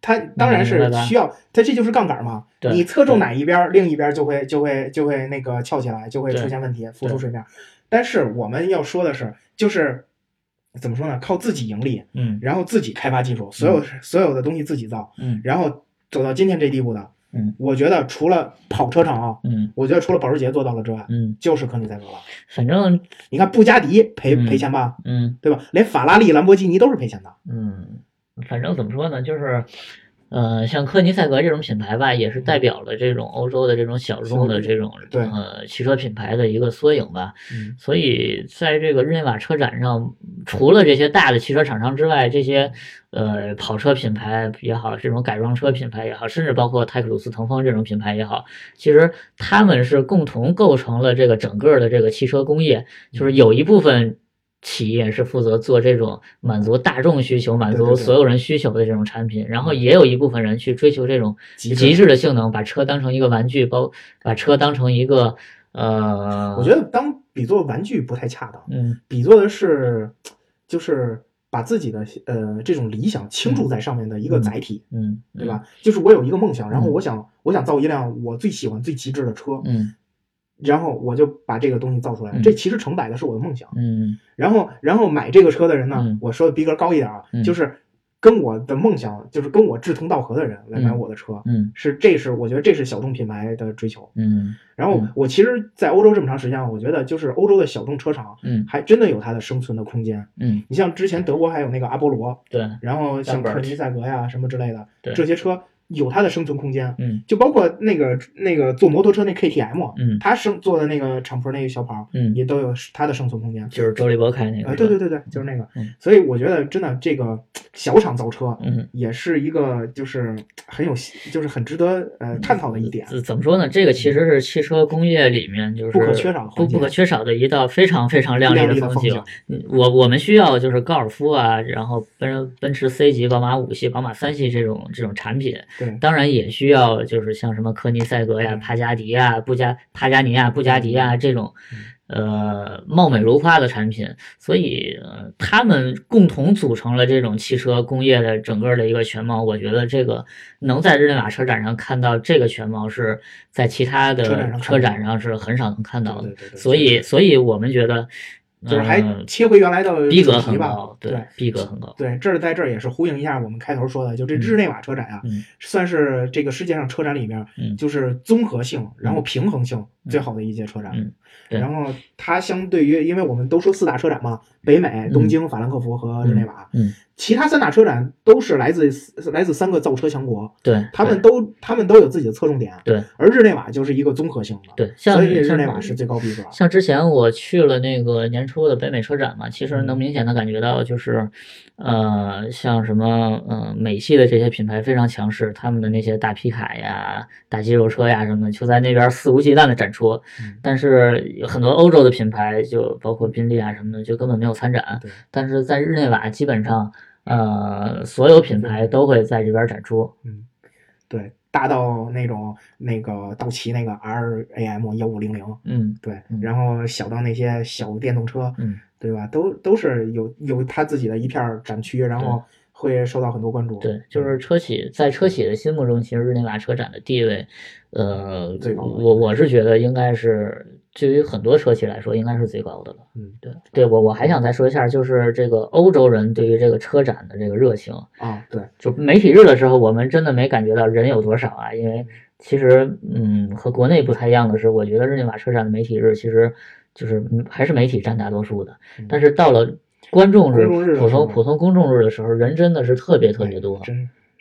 它当然是需要，它这就是杠杆嘛。对你侧重哪一边，另一边就会就会就会那个翘起来，就会出现问题，浮出水面。但是我们要说的是，就是怎么说呢？靠自己盈利，嗯然后自己开发技术，所有所有的东西自己造，嗯然后走到今天这地步的。嗯，我觉得除了跑车厂啊，嗯我觉得除了保时捷做到了之外，嗯，就是科尼赛格了。反正你看布加迪赔嗯赔钱吧，嗯对吧？连法拉利、兰博基尼都是赔钱的。嗯，反正怎么说呢，就是。呃，像科尼赛格这种品牌吧，也是代表了这种欧洲的这种小众的这种呃汽车品牌的一个缩影吧。嗯所以在这个日内瓦车展上，除了这些大的汽车厂商之外，这些呃跑车品牌也好，这种改装车品牌也好，甚至包括泰克鲁斯、腾风这种品牌也好，其实他们是共同构成了这个整个的这个汽车工业，就是有一部分。企业是负责做这种满足大众需求、满足所有人需求的这种产品，然后也有一部分人去追求这种极致。的性能，把车当成一个玩具，包把车当成一个呃，我觉得当比作玩具不太恰当，嗯。比作的是就是把自己的呃这种理想倾注在上面的一个载体，嗯，对吧？就是我有一个梦想，然后嗯。我想我想造一辆我最喜欢最极致的车，嗯然后我就把这个东西造出来，嗯这其实承载的是我的梦想。嗯然后然后买这个车的人呢，嗯我说的逼格高一点啊，嗯。就是跟我的梦想，就是跟我志同道合的人来买嗯我的车，嗯。是这是我觉得这是小众品牌的追求。嗯。然后嗯我其实，在欧洲这么长时间，我觉得就是欧洲的小众车厂嗯。还真的有它的生存的空间。嗯，你像之前德国还有那个阿波罗，对，然后像科尼赛格呀什么之类的，对这些车有它的生存空间。嗯就包括那个那个坐摩托车那 KTM，嗯他生做的那个敞篷那个小跑，嗯，也都有它的生存空间。就是周立波开那个啊，对对对对，就是那个嗯。所以我觉得真的这个小厂造车嗯。也是一个就是很有就是很值得呃探讨的一点。怎怎么说呢？这个其实是汽车工业里面就是不可缺少的不不可缺少的一道非常非常亮丽的风景风景。嗯我我们需要就是高尔夫啊，然后奔奔驰 C 级、宝马五系、宝马三系这种这种产品，对，当然也需要就是像什么科尼赛格呀、嗯。帕加迪呀、布加帕加尼亚、布加迪呀这种。呃，貌美如花的产品，所以呃，他们共同组成了这种汽车工业的整个的一个全貌。我觉得这个能在日内瓦车展上看到这个全貌，是在其他的车展上是很少能看到的。所以，所以我们觉得，就是还呃切回原来的逼格主题吧很高，对对，逼格很高。对，这儿在这儿也是呼应一下我们开头说的，就这日内瓦车展啊，嗯算是这个世界上车展里面，嗯就是综合性，然后平衡性最好的一届车展。然后它相对于，因为我们都说四大车展嘛，北美、东京、法兰克福和日内瓦，嗯，其他三大车展都是来自来自三个造车强国，对，他们都他们都有自己的侧重点。对，而日内瓦就是一个综合性的，对，所以日内瓦是最高逼格。像之前我去了那个年初的北美车展嘛，其实嗯。能明显的感觉到，就是，呃，像什么，呃，美系的这些品牌非常强势，他们的那些大皮卡呀、大肌肉车呀什么的，就在那边肆无忌惮的展出。嗯但是有很多欧洲的品牌，就包括宾利啊什么的，就根本没有参展对。但是在日内瓦，基本上，呃，所有品牌都会在这边展出。嗯，对，大到那种那个道奇那个 R A M 幺五零零，嗯对嗯，然后小到那些小电动车，嗯，对吧？都都是有有他自己的一片儿展区，然后会受到很多关注。对，就是车企在车企的心目中，其实日内瓦车展的地位，呃最高我我是觉得应该是对于很多车企来说，应该是最高的了。嗯对，对我我还想再说一下，就是这个欧洲人对于这个车展的这个热情，啊，对，就媒体日的时候，我们真的没感觉到人有多少啊，因为其实嗯和国内不太一样的是，我觉得日内瓦车展的媒体日其实就是嗯还是媒体占大多数的，但是到了观众日、普通普通公众日的时候，人真的是特别特别多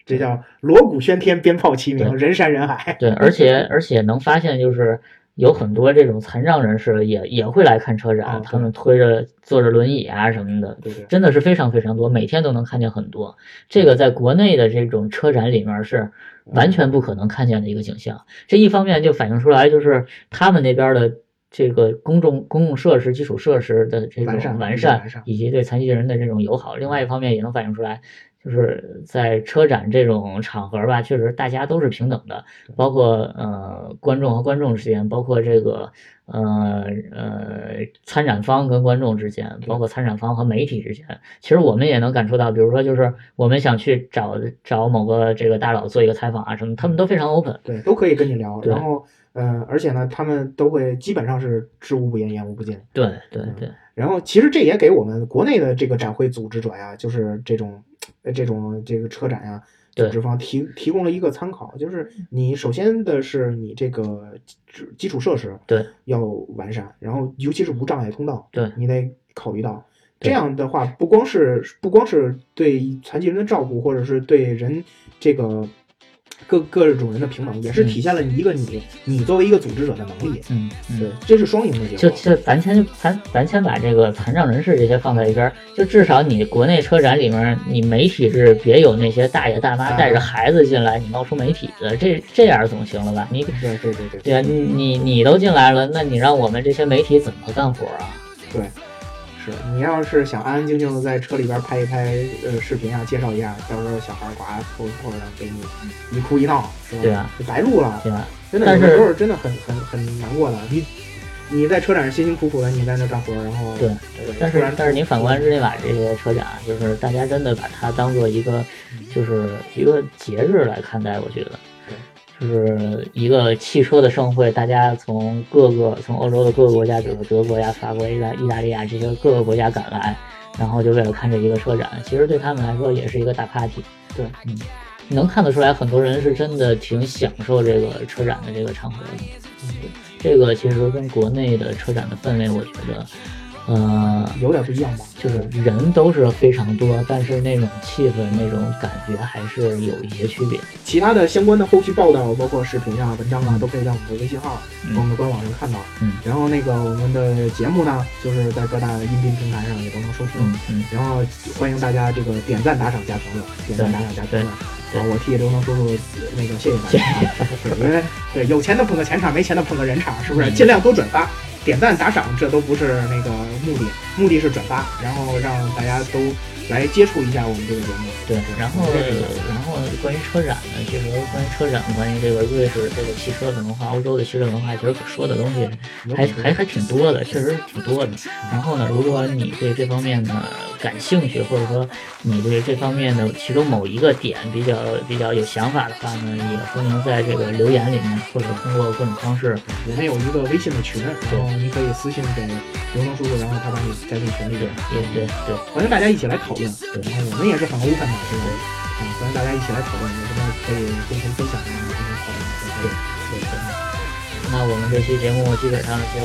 这叫锣鼓喧天，鞭炮齐鸣，人山人海。对，而且而且能发现就是有很多这种残障人士也也会来看车展，啊他们推着坐着轮椅啊什么的，对对，真的是非常非常多，每天都能看见很多。这个在国内的这种车展里面是完全不可能看见的一个景象。这一方面就反映出来，就是他们那边的。这个公众公共设施、基础设施的这种完善完善以及对残疾人的这种友好，另外一方面也能反映出来，就是在车展这种场合吧，确实大家都是平等的，包括呃观众和观众之间，包括这个呃呃参展方跟观众之间，包括参展方和媒体之间，其实我们也能感受到，比如说就是我们想去找找某个这个大佬做一个采访啊什么，他们都非常 open。对，都可以跟你聊。然后，呃，而且呢，他们都会基本上是知无不言，言无不尽。对对对，然后，其实这也给我们国内的这个展会组织者呀，就是这种呃这种这个车展呀，组对织方提提供了一个参考，就是你首先的是你这个基基础设施对要完善，然后尤其是无障碍通道，对你得考虑到。这样的话，不光是不光是对残疾人的照顾，或者是对人这个各各种人的平等，也是嗯体现了一个你你作为一个组织者的能力。嗯嗯。对，这是双赢的结果。就就咱先咱咱先把这个残障人士这些放在一边儿，就至少你国内车展里面，你媒体是别有那些大爷大妈啊带着孩子进来，你冒出媒体的，这这样总行了吧？你对对对对对啊，你你你都进来了，那你让我们这些媒体怎么干活啊？对，是你要是想安安静静的在车里边拍一拍呃视频啊，介绍一下，到时候小孩儿呱凑凑上给你一哭一闹，是吧？对啊，就白录了，对吧？真的但是有的时候真的很很很难过的。你你在车展上辛辛苦苦的，你在那干活，然后对对但是但是你反观日内瓦这些车展，就是大家真的把它当做一个就是一个节日来看待，我觉得。就是一个汽车的盛会，大家从各个从欧洲的各个国家，比如说德国呀、法国、意大意大利呀这些各个国家赶来，然后就为了看这一个车展。其实对他们来说也是一个大 party。对，嗯，能看得出来，很多人是真的挺享受这个车展的这个场合的。嗯，这个其实跟国内的车展的氛围，我觉得，呃，有点不一样吧？就是人都是非常多，但是那种气氛、那种感觉还是有一些区别。其他的相关的后续报道，包括视频啊、文章啊，都可以在我们的微信号嗯我们的官网上看到。嗯然后那个我们的节目呢，就是在各大音频平台上也都能收听。嗯嗯，然后欢迎大家这个点赞、打赏、加评论，点赞、打赏、加评论。对啊，我替刘能叔叔那个谢谢大家，对 因为对有钱的捧个钱场，没钱的捧个人场，是不是？嗯尽量多转发、点赞、打赏，这都不是那个目的，目的是转发，然后让大家都来接触一下我们这个节目。对。然后然后关于车展呢，其实关于车展，关于这个瑞士这个汽车的文化、欧洲的汽车文化，其实可说的东西还还还挺多的，确实挺多的。然后呢，如果你对这方面呢感兴趣，或者说你对这方面的其中某一个点比较比较有想法的话呢，也欢迎在这个留言里面，或者通过各种方式，我们有一个微信的群，然后你可以私信给刘能叔叔，然后他把你加进群里边。也对对欢迎大家一起来讨论，对，然后我们也是很 open 的，对不对？啊，欢迎大家一起来讨论，有什么可以共同分享的，共同讨论的，对对对。那我们这期节目基本上就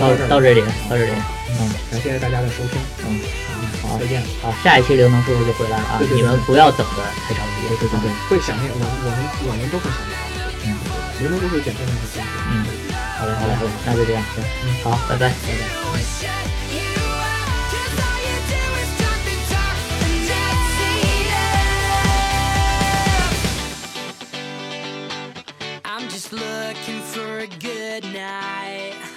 到到这里，到这里，嗯感谢大家的收听，嗯，好再见。好，下一期刘能叔叔就回来了啊，对对对你们不要等的太着急，对对对，会想念我，我们我们都会想念。嗯刘能叔叔简单的很辛苦。嗯，好嘞好嘞好嘞，那就这样，嗯，好，拜拜，拜拜。Looking for a good night.